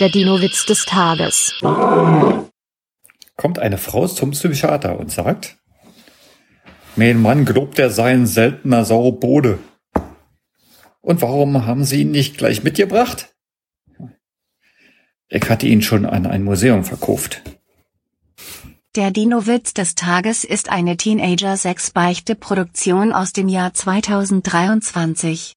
Der Dino-Witz des Tages. Kommt eine Frau zum Psychiater und sagt, mein Mann glaubt, er sei ein seltener Saurbode. Und warum haben Sie ihn nicht gleich mitgebracht? Ich hatte ihn schon an ein Museum verkauft. Der Dino-Witz des Tages ist eine Teenager-6-Beichte-Produktion aus dem Jahr 2023.